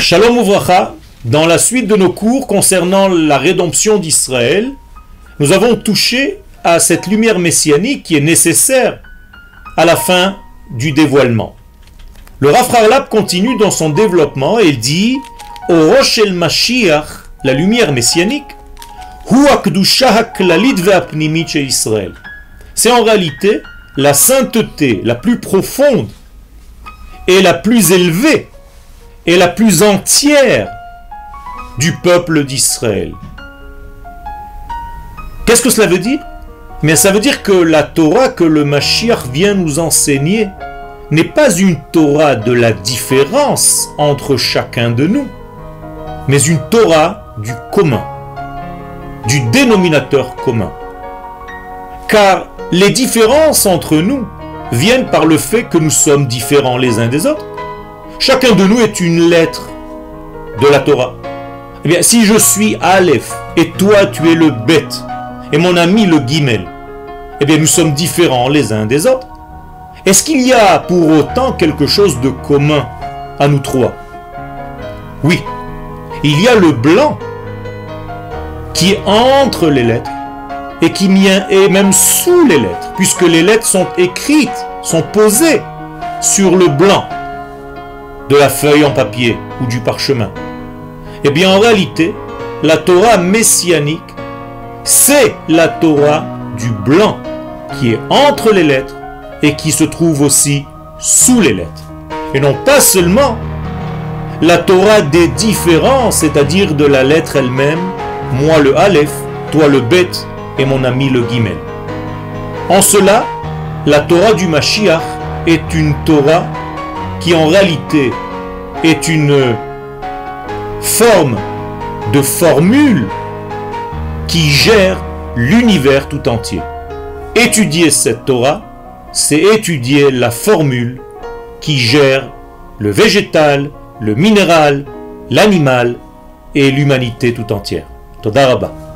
Shalom Uvracha, dans la suite de nos cours concernant la rédemption d'Israël, nous avons touché à cette lumière messianique qui est nécessaire à la fin du dévoilement. Le Rafrarlab continue dans son développement et dit Au Rosh el Mashiach, la lumière messianique. C'est en réalité la sainteté la plus profonde et la plus élevée et la plus entière du peuple d'Israël. Qu'est-ce que cela veut dire? Mais ça veut dire que la Torah que le Mashiach vient nous enseigner n'est pas une Torah de la différence entre chacun de nous, mais une Torah du commun, du dénominateur commun. Car les différences entre nous viennent par le fait que nous sommes différents les uns des autres. Chacun de nous est une lettre de la Torah. Eh bien, si je suis Aleph et toi tu es le Bet et mon ami le Gimel, eh bien nous sommes différents les uns des autres. Est-ce qu'il y a pour autant quelque chose de commun à nous trois? Oui, il y a le blanc qui est entre les lettres et qui est même sous les lettres, puisque les lettres sont écrites, sont posées sur le blanc de la feuille en papier ou du parchemin. Eh bien, en réalité, la Torah messianique, c'est la Torah du blanc qui est entre les lettres et qui se trouve aussi sous les lettres. Et non pas seulement la Torah des différences, c'est-à-dire de la lettre elle-même, moi le Aleph, toi le Bet et mon ami le Gimel. En cela, la Torah du Mashiach est une Torah qui en réalité est une forme de formule qui gère l'univers tout entier. Étudier cette Torah, c'est étudier la formule qui gère le végétal, le minéral, l'animal et l'humanité tout entière. Todarabah.